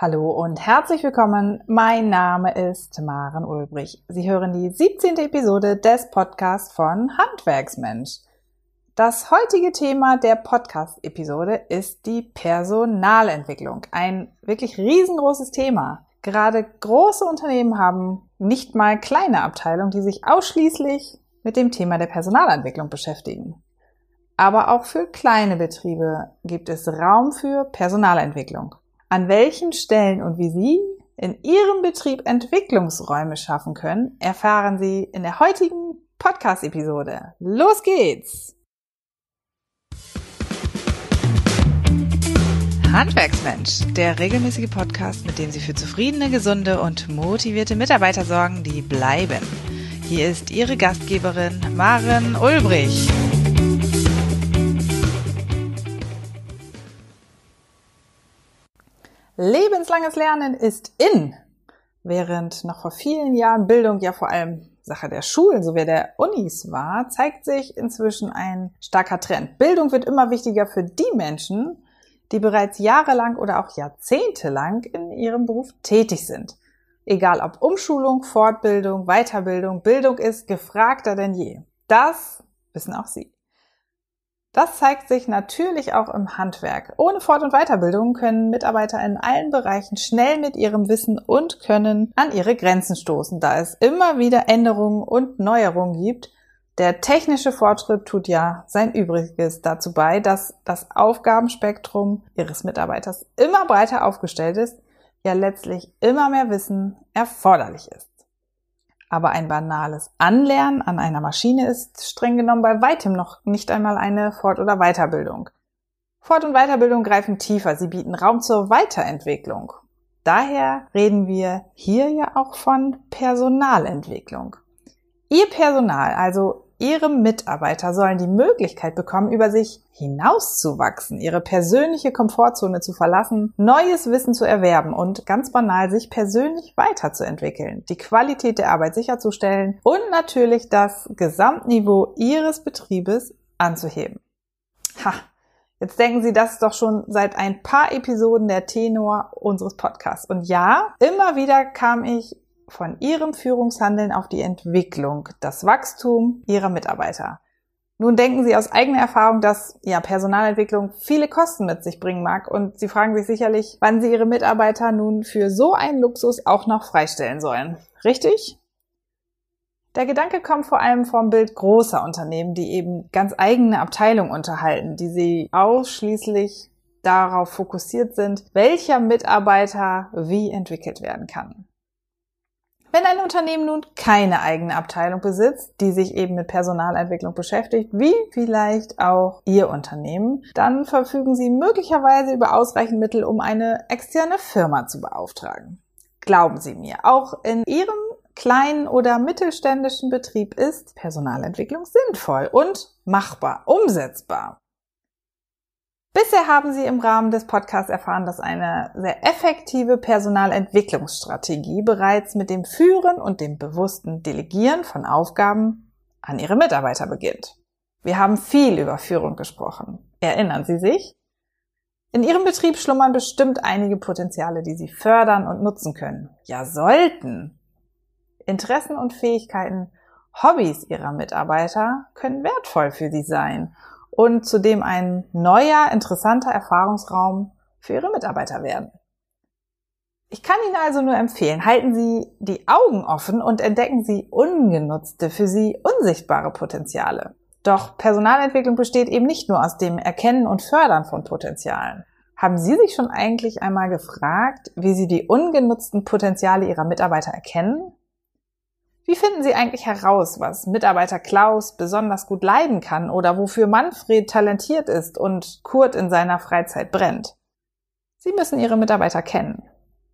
Hallo und herzlich willkommen. Mein Name ist Maren Ulbrich. Sie hören die 17. Episode des Podcasts von Handwerksmensch. Das heutige Thema der Podcast-Episode ist die Personalentwicklung. Ein wirklich riesengroßes Thema. Gerade große Unternehmen haben nicht mal kleine Abteilungen, die sich ausschließlich mit dem Thema der Personalentwicklung beschäftigen. Aber auch für kleine Betriebe gibt es Raum für Personalentwicklung an welchen Stellen und wie Sie in Ihrem Betrieb Entwicklungsräume schaffen können, erfahren Sie in der heutigen Podcast-Episode. Los geht's! Handwerksmensch, der regelmäßige Podcast, mit dem Sie für zufriedene, gesunde und motivierte Mitarbeiter sorgen, die bleiben. Hier ist Ihre Gastgeberin Maren Ulbrich. Lebenslanges Lernen ist in. Während noch vor vielen Jahren Bildung ja vor allem Sache der Schulen sowie der Unis war, zeigt sich inzwischen ein starker Trend. Bildung wird immer wichtiger für die Menschen, die bereits jahrelang oder auch jahrzehntelang in ihrem Beruf tätig sind. Egal ob Umschulung, Fortbildung, Weiterbildung, Bildung ist gefragter denn je. Das wissen auch Sie. Das zeigt sich natürlich auch im Handwerk. Ohne Fort- und Weiterbildung können Mitarbeiter in allen Bereichen schnell mit ihrem Wissen und Können an ihre Grenzen stoßen, da es immer wieder Änderungen und Neuerungen gibt. Der technische Fortschritt tut ja sein Übriges dazu bei, dass das Aufgabenspektrum ihres Mitarbeiters immer breiter aufgestellt ist, ja letztlich immer mehr Wissen erforderlich ist. Aber ein banales Anlernen an einer Maschine ist streng genommen bei weitem noch nicht einmal eine Fort- oder Weiterbildung. Fort- und Weiterbildung greifen tiefer, sie bieten Raum zur Weiterentwicklung. Daher reden wir hier ja auch von Personalentwicklung. Ihr Personal, also Ihre Mitarbeiter sollen die Möglichkeit bekommen, über sich hinauszuwachsen, ihre persönliche Komfortzone zu verlassen, neues Wissen zu erwerben und ganz banal sich persönlich weiterzuentwickeln, die Qualität der Arbeit sicherzustellen und natürlich das Gesamtniveau Ihres Betriebes anzuheben. Ha, Jetzt denken Sie, das ist doch schon seit ein paar Episoden der Tenor unseres Podcasts. Und ja, immer wieder kam ich von ihrem Führungshandeln auf die Entwicklung, das Wachstum ihrer Mitarbeiter. Nun denken Sie aus eigener Erfahrung, dass ja Personalentwicklung viele Kosten mit sich bringen mag und Sie fragen sich sicherlich, wann Sie Ihre Mitarbeiter nun für so einen Luxus auch noch freistellen sollen. Richtig? Der Gedanke kommt vor allem vom Bild großer Unternehmen, die eben ganz eigene Abteilungen unterhalten, die sie ausschließlich darauf fokussiert sind, welcher Mitarbeiter wie entwickelt werden kann. Wenn ein Unternehmen nun keine eigene Abteilung besitzt, die sich eben mit Personalentwicklung beschäftigt, wie vielleicht auch Ihr Unternehmen, dann verfügen Sie möglicherweise über ausreichend Mittel, um eine externe Firma zu beauftragen. Glauben Sie mir, auch in Ihrem kleinen oder mittelständischen Betrieb ist Personalentwicklung sinnvoll und machbar, umsetzbar. Bisher haben Sie im Rahmen des Podcasts erfahren, dass eine sehr effektive Personalentwicklungsstrategie bereits mit dem Führen und dem bewussten Delegieren von Aufgaben an Ihre Mitarbeiter beginnt. Wir haben viel über Führung gesprochen. Erinnern Sie sich? In Ihrem Betrieb schlummern bestimmt einige Potenziale, die Sie fördern und nutzen können. Ja, sollten. Interessen und Fähigkeiten, Hobbys Ihrer Mitarbeiter können wertvoll für Sie sein und zudem ein neuer, interessanter Erfahrungsraum für Ihre Mitarbeiter werden. Ich kann Ihnen also nur empfehlen, halten Sie die Augen offen und entdecken Sie ungenutzte, für Sie unsichtbare Potenziale. Doch Personalentwicklung besteht eben nicht nur aus dem Erkennen und Fördern von Potenzialen. Haben Sie sich schon eigentlich einmal gefragt, wie Sie die ungenutzten Potenziale Ihrer Mitarbeiter erkennen? Wie finden Sie eigentlich heraus, was Mitarbeiter Klaus besonders gut leiden kann oder wofür Manfred talentiert ist und Kurt in seiner Freizeit brennt? Sie müssen Ihre Mitarbeiter kennen.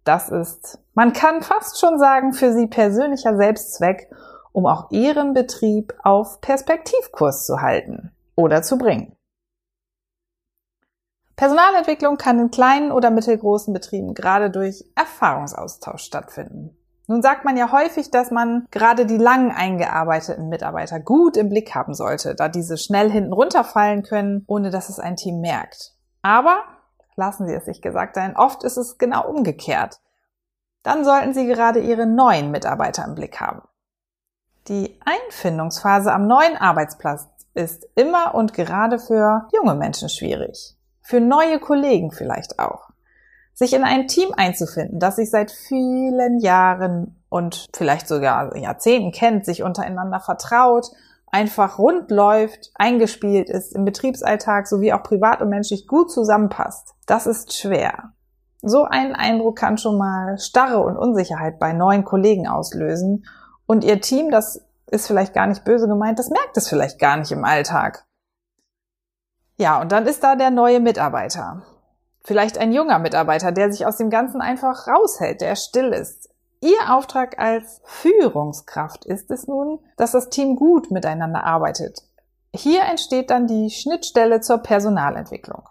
Das ist, man kann fast schon sagen, für Sie persönlicher Selbstzweck, um auch Ihren Betrieb auf Perspektivkurs zu halten oder zu bringen. Personalentwicklung kann in kleinen oder mittelgroßen Betrieben gerade durch Erfahrungsaustausch stattfinden. Nun sagt man ja häufig, dass man gerade die lang eingearbeiteten Mitarbeiter gut im Blick haben sollte, da diese schnell hinten runterfallen können, ohne dass es ein Team merkt. Aber lassen Sie es sich gesagt sein. Oft ist es genau umgekehrt. Dann sollten Sie gerade Ihre neuen Mitarbeiter im Blick haben. Die Einfindungsphase am neuen Arbeitsplatz ist immer und gerade für junge Menschen schwierig. Für neue Kollegen vielleicht auch. Sich in ein Team einzufinden, das sich seit vielen Jahren und vielleicht sogar Jahrzehnten kennt, sich untereinander vertraut, einfach rund läuft, eingespielt ist, im Betriebsalltag sowie auch privat und menschlich gut zusammenpasst. Das ist schwer. So ein Eindruck kann schon mal Starre und Unsicherheit bei neuen Kollegen auslösen und ihr Team, das ist vielleicht gar nicht böse gemeint, das merkt es vielleicht gar nicht im Alltag. Ja, und dann ist da der neue Mitarbeiter. Vielleicht ein junger Mitarbeiter, der sich aus dem Ganzen einfach raushält, der still ist. Ihr Auftrag als Führungskraft ist es nun, dass das Team gut miteinander arbeitet. Hier entsteht dann die Schnittstelle zur Personalentwicklung.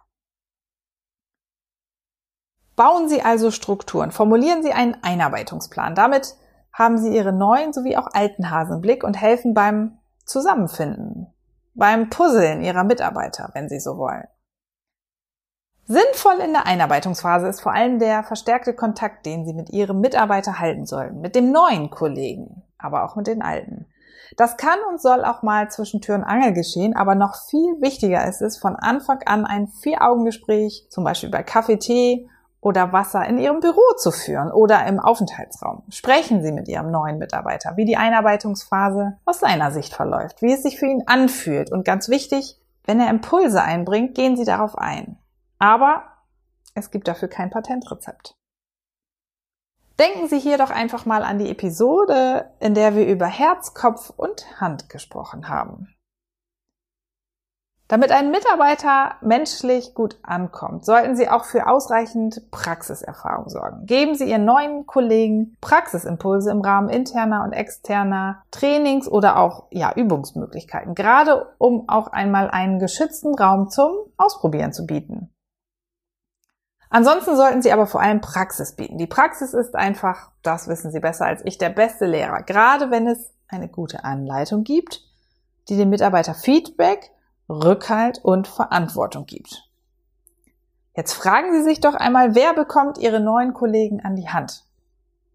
Bauen Sie also Strukturen, formulieren Sie einen Einarbeitungsplan. Damit haben Sie Ihre neuen sowie auch alten Hasen im Blick und helfen beim Zusammenfinden, beim Puzzeln Ihrer Mitarbeiter, wenn Sie so wollen. Sinnvoll in der Einarbeitungsphase ist vor allem der verstärkte Kontakt, den Sie mit Ihrem Mitarbeiter halten sollen, mit dem neuen Kollegen, aber auch mit den alten. Das kann und soll auch mal zwischen Tür und Angel geschehen, aber noch viel wichtiger ist es, von Anfang an ein Vier-Augen-Gespräch, zum Beispiel bei Kaffee, Tee oder Wasser in Ihrem Büro zu führen oder im Aufenthaltsraum. Sprechen Sie mit Ihrem neuen Mitarbeiter, wie die Einarbeitungsphase aus seiner Sicht verläuft, wie es sich für ihn anfühlt und ganz wichtig, wenn er Impulse einbringt, gehen Sie darauf ein. Aber es gibt dafür kein Patentrezept. Denken Sie hier doch einfach mal an die Episode, in der wir über Herz, Kopf und Hand gesprochen haben. Damit ein Mitarbeiter menschlich gut ankommt, sollten Sie auch für ausreichend Praxiserfahrung sorgen. Geben Sie Ihren neuen Kollegen Praxisimpulse im Rahmen interner und externer Trainings oder auch ja, Übungsmöglichkeiten, gerade um auch einmal einen geschützten Raum zum Ausprobieren zu bieten. Ansonsten sollten Sie aber vor allem Praxis bieten. Die Praxis ist einfach, das wissen Sie besser als ich, der beste Lehrer, gerade wenn es eine gute Anleitung gibt, die dem Mitarbeiter Feedback Rückhalt und Verantwortung gibt. Jetzt fragen Sie sich doch einmal, wer bekommt Ihre neuen Kollegen an die Hand?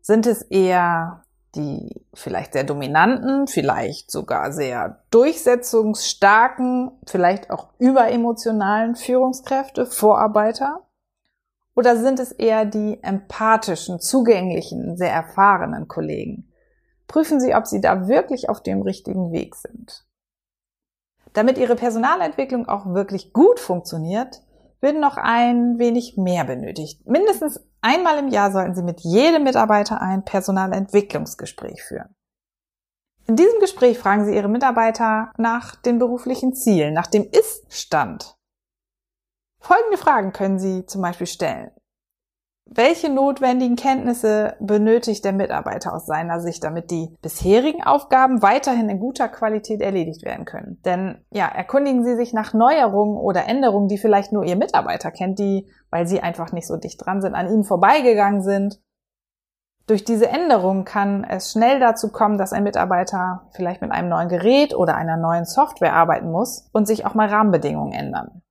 Sind es eher die vielleicht sehr dominanten, vielleicht sogar sehr durchsetzungsstarken, vielleicht auch überemotionalen Führungskräfte, Vorarbeiter? Oder sind es eher die empathischen, zugänglichen, sehr erfahrenen Kollegen? Prüfen Sie, ob Sie da wirklich auf dem richtigen Weg sind. Damit Ihre Personalentwicklung auch wirklich gut funktioniert, wird noch ein wenig mehr benötigt. Mindestens einmal im Jahr sollten Sie mit jedem Mitarbeiter ein Personalentwicklungsgespräch führen. In diesem Gespräch fragen Sie Ihre Mitarbeiter nach den beruflichen Zielen, nach dem Ist-Stand. Folgende Fragen können Sie zum Beispiel stellen. Welche notwendigen Kenntnisse benötigt der Mitarbeiter aus seiner Sicht, damit die bisherigen Aufgaben weiterhin in guter Qualität erledigt werden können? Denn ja, erkundigen Sie sich nach Neuerungen oder Änderungen, die vielleicht nur Ihr Mitarbeiter kennt, die, weil Sie einfach nicht so dicht dran sind, an Ihnen vorbeigegangen sind. Durch diese Änderungen kann es schnell dazu kommen, dass ein Mitarbeiter vielleicht mit einem neuen Gerät oder einer neuen Software arbeiten muss und sich auch mal Rahmenbedingungen ändern.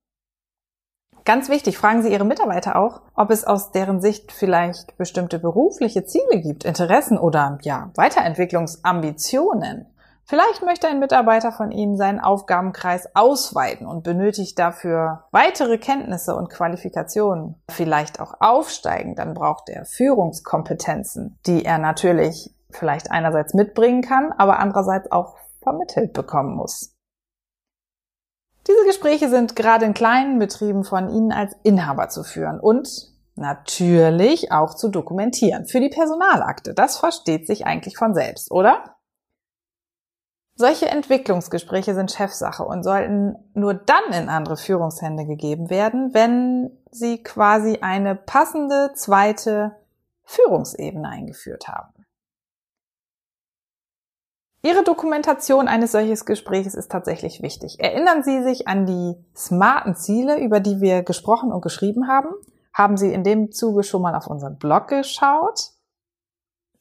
Ganz wichtig, fragen Sie Ihre Mitarbeiter auch, ob es aus deren Sicht vielleicht bestimmte berufliche Ziele gibt, Interessen oder ja, Weiterentwicklungsambitionen. Vielleicht möchte ein Mitarbeiter von Ihnen seinen Aufgabenkreis ausweiten und benötigt dafür weitere Kenntnisse und Qualifikationen. Vielleicht auch aufsteigen, dann braucht er Führungskompetenzen, die er natürlich vielleicht einerseits mitbringen kann, aber andererseits auch vermittelt bekommen muss. Diese Gespräche sind gerade in kleinen Betrieben von Ihnen als Inhaber zu führen und natürlich auch zu dokumentieren. Für die Personalakte. Das versteht sich eigentlich von selbst, oder? Solche Entwicklungsgespräche sind Chefsache und sollten nur dann in andere Führungshände gegeben werden, wenn sie quasi eine passende zweite Führungsebene eingeführt haben. Ihre Dokumentation eines solches Gesprächs ist tatsächlich wichtig. Erinnern Sie sich an die smarten Ziele, über die wir gesprochen und geschrieben haben? Haben Sie in dem Zuge schon mal auf unseren Blog geschaut?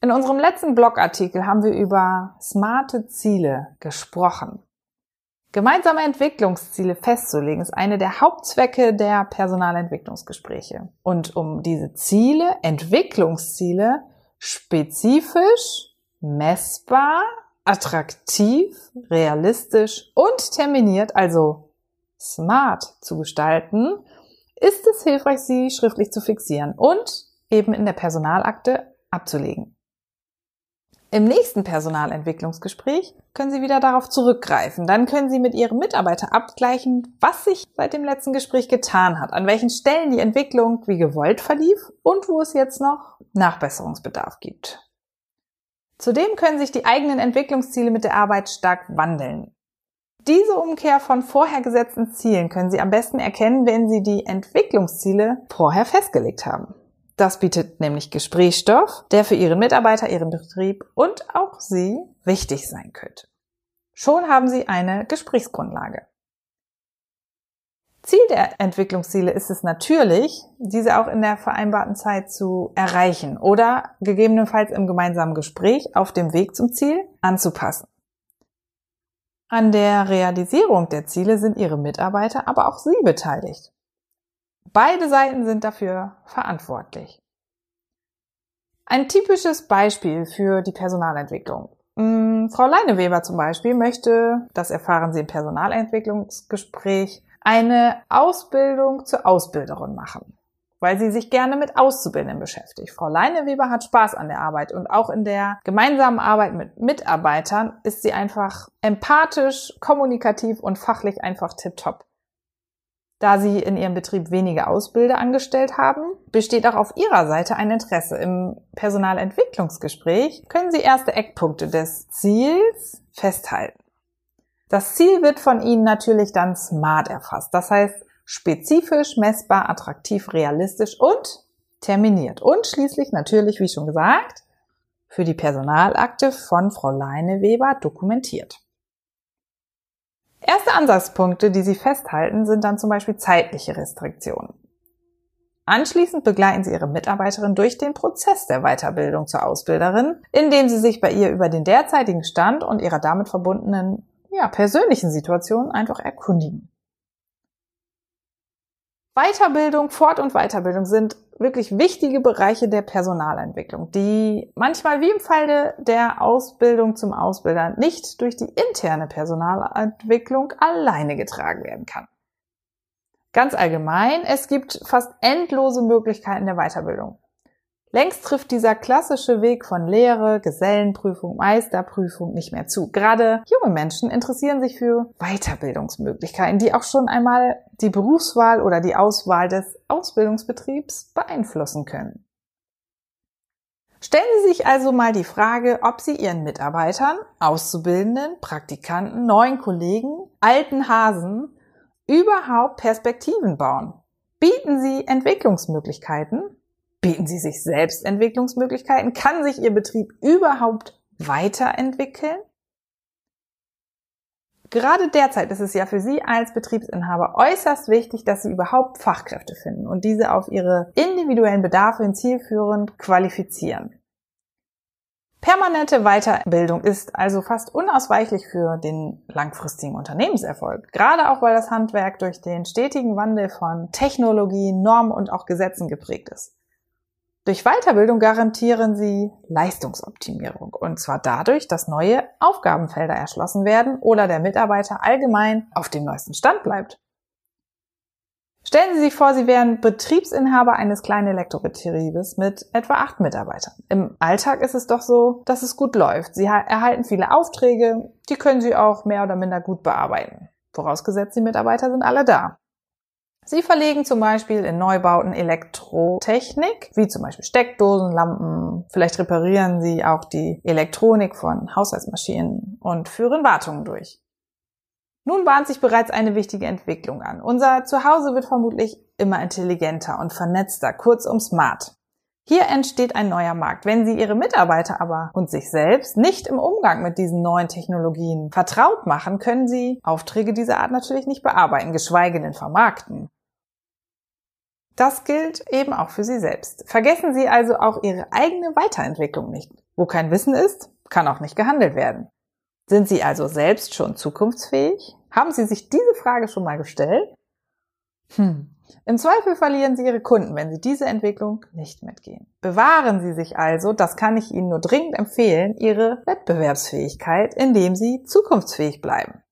In unserem letzten Blogartikel haben wir über smarte Ziele gesprochen. Gemeinsame Entwicklungsziele festzulegen ist eine der Hauptzwecke der Personalentwicklungsgespräche. Und um diese Ziele, Entwicklungsziele, spezifisch, messbar, attraktiv, realistisch und terminiert, also smart zu gestalten, ist es hilfreich, sie schriftlich zu fixieren und eben in der Personalakte abzulegen. Im nächsten Personalentwicklungsgespräch können Sie wieder darauf zurückgreifen. Dann können Sie mit Ihrem Mitarbeiter abgleichen, was sich seit dem letzten Gespräch getan hat, an welchen Stellen die Entwicklung wie gewollt verlief und wo es jetzt noch Nachbesserungsbedarf gibt. Zudem können sich die eigenen Entwicklungsziele mit der Arbeit stark wandeln. Diese Umkehr von vorher gesetzten Zielen können Sie am besten erkennen, wenn Sie die Entwicklungsziele vorher festgelegt haben. Das bietet nämlich Gesprächsstoff, der für Ihren Mitarbeiter, Ihren Betrieb und auch Sie wichtig sein könnte. Schon haben Sie eine Gesprächsgrundlage. Ziel der Entwicklungsziele ist es natürlich, diese auch in der vereinbarten Zeit zu erreichen oder gegebenenfalls im gemeinsamen Gespräch auf dem Weg zum Ziel anzupassen. An der Realisierung der Ziele sind Ihre Mitarbeiter, aber auch Sie beteiligt. Beide Seiten sind dafür verantwortlich. Ein typisches Beispiel für die Personalentwicklung. Hm, Frau Leineweber zum Beispiel möchte, das erfahren Sie im Personalentwicklungsgespräch, eine Ausbildung zur Ausbilderin machen, weil sie sich gerne mit Auszubildenden beschäftigt. Frau Leineweber hat Spaß an der Arbeit und auch in der gemeinsamen Arbeit mit Mitarbeitern ist sie einfach empathisch, kommunikativ und fachlich einfach tipptopp. Da Sie in Ihrem Betrieb wenige Ausbilder angestellt haben, besteht auch auf Ihrer Seite ein Interesse. Im Personalentwicklungsgespräch können Sie erste Eckpunkte des Ziels festhalten. Das Ziel wird von Ihnen natürlich dann smart erfasst. Das heißt spezifisch, messbar, attraktiv, realistisch und terminiert. Und schließlich natürlich, wie schon gesagt, für die Personalakte von Frau Leine Weber dokumentiert. Erste Ansatzpunkte, die Sie festhalten, sind dann zum Beispiel zeitliche Restriktionen. Anschließend begleiten Sie Ihre Mitarbeiterin durch den Prozess der Weiterbildung zur Ausbilderin, indem Sie sich bei ihr über den derzeitigen Stand und ihrer damit verbundenen ja, persönlichen Situation einfach erkundigen. Weiterbildung, Fort- und Weiterbildung sind wirklich wichtige Bereiche der Personalentwicklung, die manchmal wie im Falle der Ausbildung zum Ausbilder nicht durch die interne Personalentwicklung alleine getragen werden kann. Ganz allgemein, es gibt fast endlose Möglichkeiten der Weiterbildung. Längst trifft dieser klassische Weg von Lehre, Gesellenprüfung, Meisterprüfung nicht mehr zu. Gerade junge Menschen interessieren sich für Weiterbildungsmöglichkeiten, die auch schon einmal die Berufswahl oder die Auswahl des Ausbildungsbetriebs beeinflussen können. Stellen Sie sich also mal die Frage, ob Sie Ihren Mitarbeitern, Auszubildenden, Praktikanten, neuen Kollegen, alten Hasen überhaupt Perspektiven bauen. Bieten Sie Entwicklungsmöglichkeiten Bieten Sie sich selbst Entwicklungsmöglichkeiten? Kann sich Ihr Betrieb überhaupt weiterentwickeln? Gerade derzeit ist es ja für Sie als Betriebsinhaber äußerst wichtig, dass Sie überhaupt Fachkräfte finden und diese auf Ihre individuellen Bedarfe hin zielführend qualifizieren. Permanente Weiterbildung ist also fast unausweichlich für den langfristigen Unternehmenserfolg, gerade auch weil das Handwerk durch den stetigen Wandel von Technologie, Normen und auch Gesetzen geprägt ist. Durch Weiterbildung garantieren sie Leistungsoptimierung und zwar dadurch, dass neue Aufgabenfelder erschlossen werden oder der Mitarbeiter allgemein auf dem neuesten Stand bleibt. Stellen Sie sich vor, Sie wären Betriebsinhaber eines kleinen Elektrobetriebes mit etwa acht Mitarbeitern. Im Alltag ist es doch so, dass es gut läuft. Sie erhalten viele Aufträge, die können Sie auch mehr oder minder gut bearbeiten. Vorausgesetzt, die Mitarbeiter sind alle da. Sie verlegen zum Beispiel in Neubauten Elektrotechnik, wie zum Beispiel Steckdosen, Lampen. Vielleicht reparieren Sie auch die Elektronik von Haushaltsmaschinen und führen Wartungen durch. Nun bahnt sich bereits eine wichtige Entwicklung an. Unser Zuhause wird vermutlich immer intelligenter und vernetzter, kurzum smart. Hier entsteht ein neuer Markt. Wenn Sie Ihre Mitarbeiter aber und sich selbst nicht im Umgang mit diesen neuen Technologien vertraut machen, können Sie Aufträge dieser Art natürlich nicht bearbeiten, geschweige denn vermarkten. Das gilt eben auch für Sie selbst. Vergessen Sie also auch Ihre eigene Weiterentwicklung nicht. Wo kein Wissen ist, kann auch nicht gehandelt werden. Sind Sie also selbst schon zukunftsfähig? Haben Sie sich diese Frage schon mal gestellt? Hm. Im Zweifel verlieren Sie Ihre Kunden, wenn Sie diese Entwicklung nicht mitgehen. Bewahren Sie sich also, das kann ich Ihnen nur dringend empfehlen, Ihre Wettbewerbsfähigkeit, indem Sie zukunftsfähig bleiben.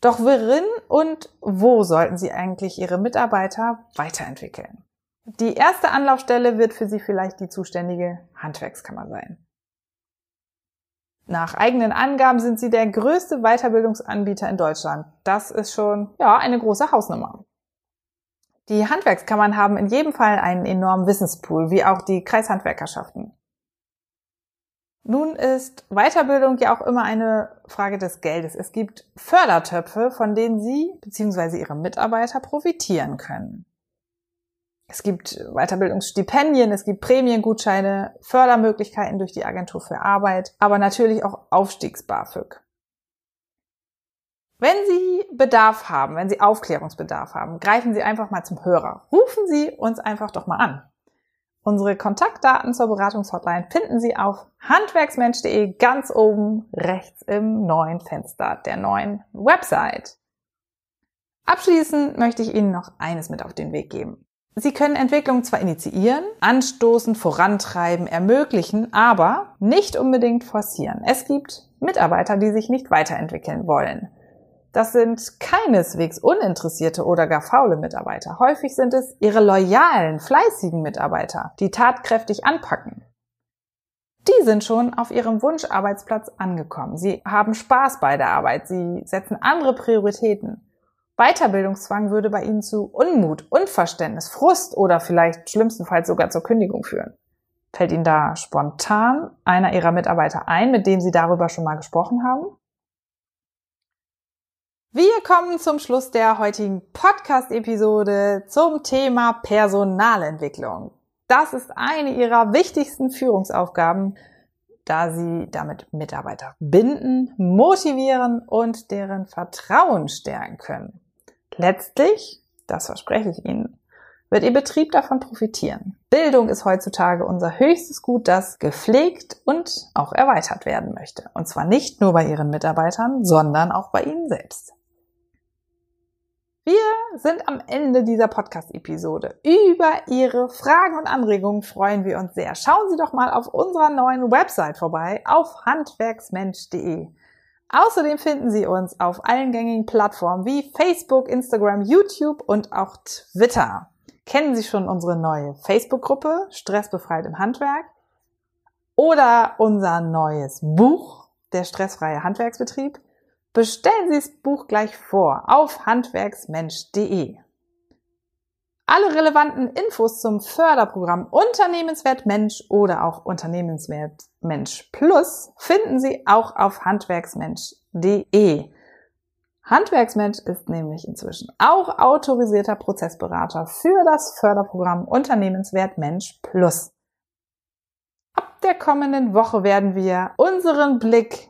Doch worin und wo sollten Sie eigentlich Ihre Mitarbeiter weiterentwickeln? Die erste Anlaufstelle wird für Sie vielleicht die zuständige Handwerkskammer sein. Nach eigenen Angaben sind sie der größte Weiterbildungsanbieter in Deutschland. Das ist schon, ja, eine große Hausnummer. Die Handwerkskammern haben in jedem Fall einen enormen Wissenspool, wie auch die Kreishandwerkerschaften. Nun ist Weiterbildung ja auch immer eine Frage des Geldes. Es gibt Fördertöpfe, von denen Sie bzw. Ihre Mitarbeiter profitieren können. Es gibt Weiterbildungsstipendien, es gibt Prämiengutscheine, Fördermöglichkeiten durch die Agentur für Arbeit, aber natürlich auch Aufstiegs-BAföG. Wenn Sie Bedarf haben, wenn Sie Aufklärungsbedarf haben, greifen Sie einfach mal zum Hörer. Rufen Sie uns einfach doch mal an. Unsere Kontaktdaten zur Beratungshotline finden Sie auf handwerksmensch.de ganz oben rechts im neuen Fenster der neuen Website. Abschließend möchte ich Ihnen noch eines mit auf den Weg geben. Sie können Entwicklung zwar initiieren, anstoßen, vorantreiben, ermöglichen, aber nicht unbedingt forcieren. Es gibt Mitarbeiter, die sich nicht weiterentwickeln wollen. Das sind keineswegs uninteressierte oder gar faule Mitarbeiter. Häufig sind es ihre loyalen, fleißigen Mitarbeiter, die tatkräftig anpacken. Die sind schon auf ihrem Wunscharbeitsplatz angekommen. Sie haben Spaß bei der Arbeit. Sie setzen andere Prioritäten. Weiterbildungszwang würde bei Ihnen zu Unmut, Unverständnis, Frust oder vielleicht schlimmstenfalls sogar zur Kündigung führen. Fällt Ihnen da spontan einer Ihrer Mitarbeiter ein, mit dem Sie darüber schon mal gesprochen haben? Wir kommen zum Schluss der heutigen Podcast-Episode zum Thema Personalentwicklung. Das ist eine Ihrer wichtigsten Führungsaufgaben, da Sie damit Mitarbeiter binden, motivieren und deren Vertrauen stärken können. Letztlich, das verspreche ich Ihnen, wird Ihr Betrieb davon profitieren. Bildung ist heutzutage unser höchstes Gut, das gepflegt und auch erweitert werden möchte. Und zwar nicht nur bei Ihren Mitarbeitern, sondern auch bei Ihnen selbst. Wir sind am Ende dieser Podcast-Episode. Über Ihre Fragen und Anregungen freuen wir uns sehr. Schauen Sie doch mal auf unserer neuen Website vorbei auf handwerksmensch.de. Außerdem finden Sie uns auf allen gängigen Plattformen wie Facebook, Instagram, YouTube und auch Twitter. Kennen Sie schon unsere neue Facebook-Gruppe Stressbefreit im Handwerk? Oder unser neues Buch, der stressfreie Handwerksbetrieb? Bestellen Sie das Buch gleich vor auf handwerksmensch.de. Alle relevanten Infos zum Förderprogramm Unternehmenswert Mensch oder auch Unternehmenswert Mensch Plus finden Sie auch auf handwerksmensch.de. Handwerksmensch ist nämlich inzwischen auch autorisierter Prozessberater für das Förderprogramm Unternehmenswert Mensch Plus. Ab der kommenden Woche werden wir unseren Blick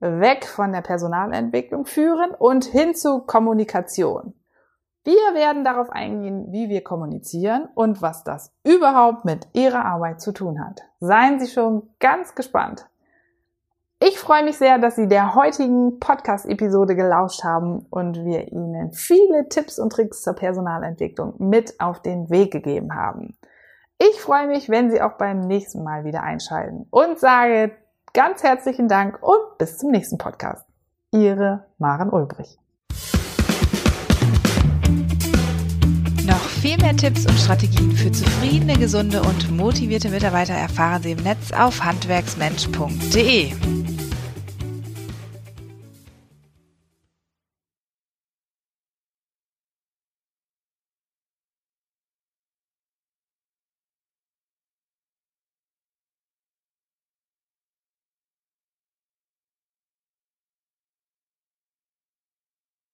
weg von der Personalentwicklung führen und hin zu Kommunikation. Wir werden darauf eingehen, wie wir kommunizieren und was das überhaupt mit Ihrer Arbeit zu tun hat. Seien Sie schon ganz gespannt. Ich freue mich sehr, dass Sie der heutigen Podcast-Episode gelauscht haben und wir Ihnen viele Tipps und Tricks zur Personalentwicklung mit auf den Weg gegeben haben. Ich freue mich, wenn Sie auch beim nächsten Mal wieder einschalten und sage ganz herzlichen Dank und bis zum nächsten Podcast. Ihre Maren Ulbrich. Viel mehr Tipps und Strategien für zufriedene, gesunde und motivierte Mitarbeiter erfahren Sie im Netz auf handwerksmensch.de.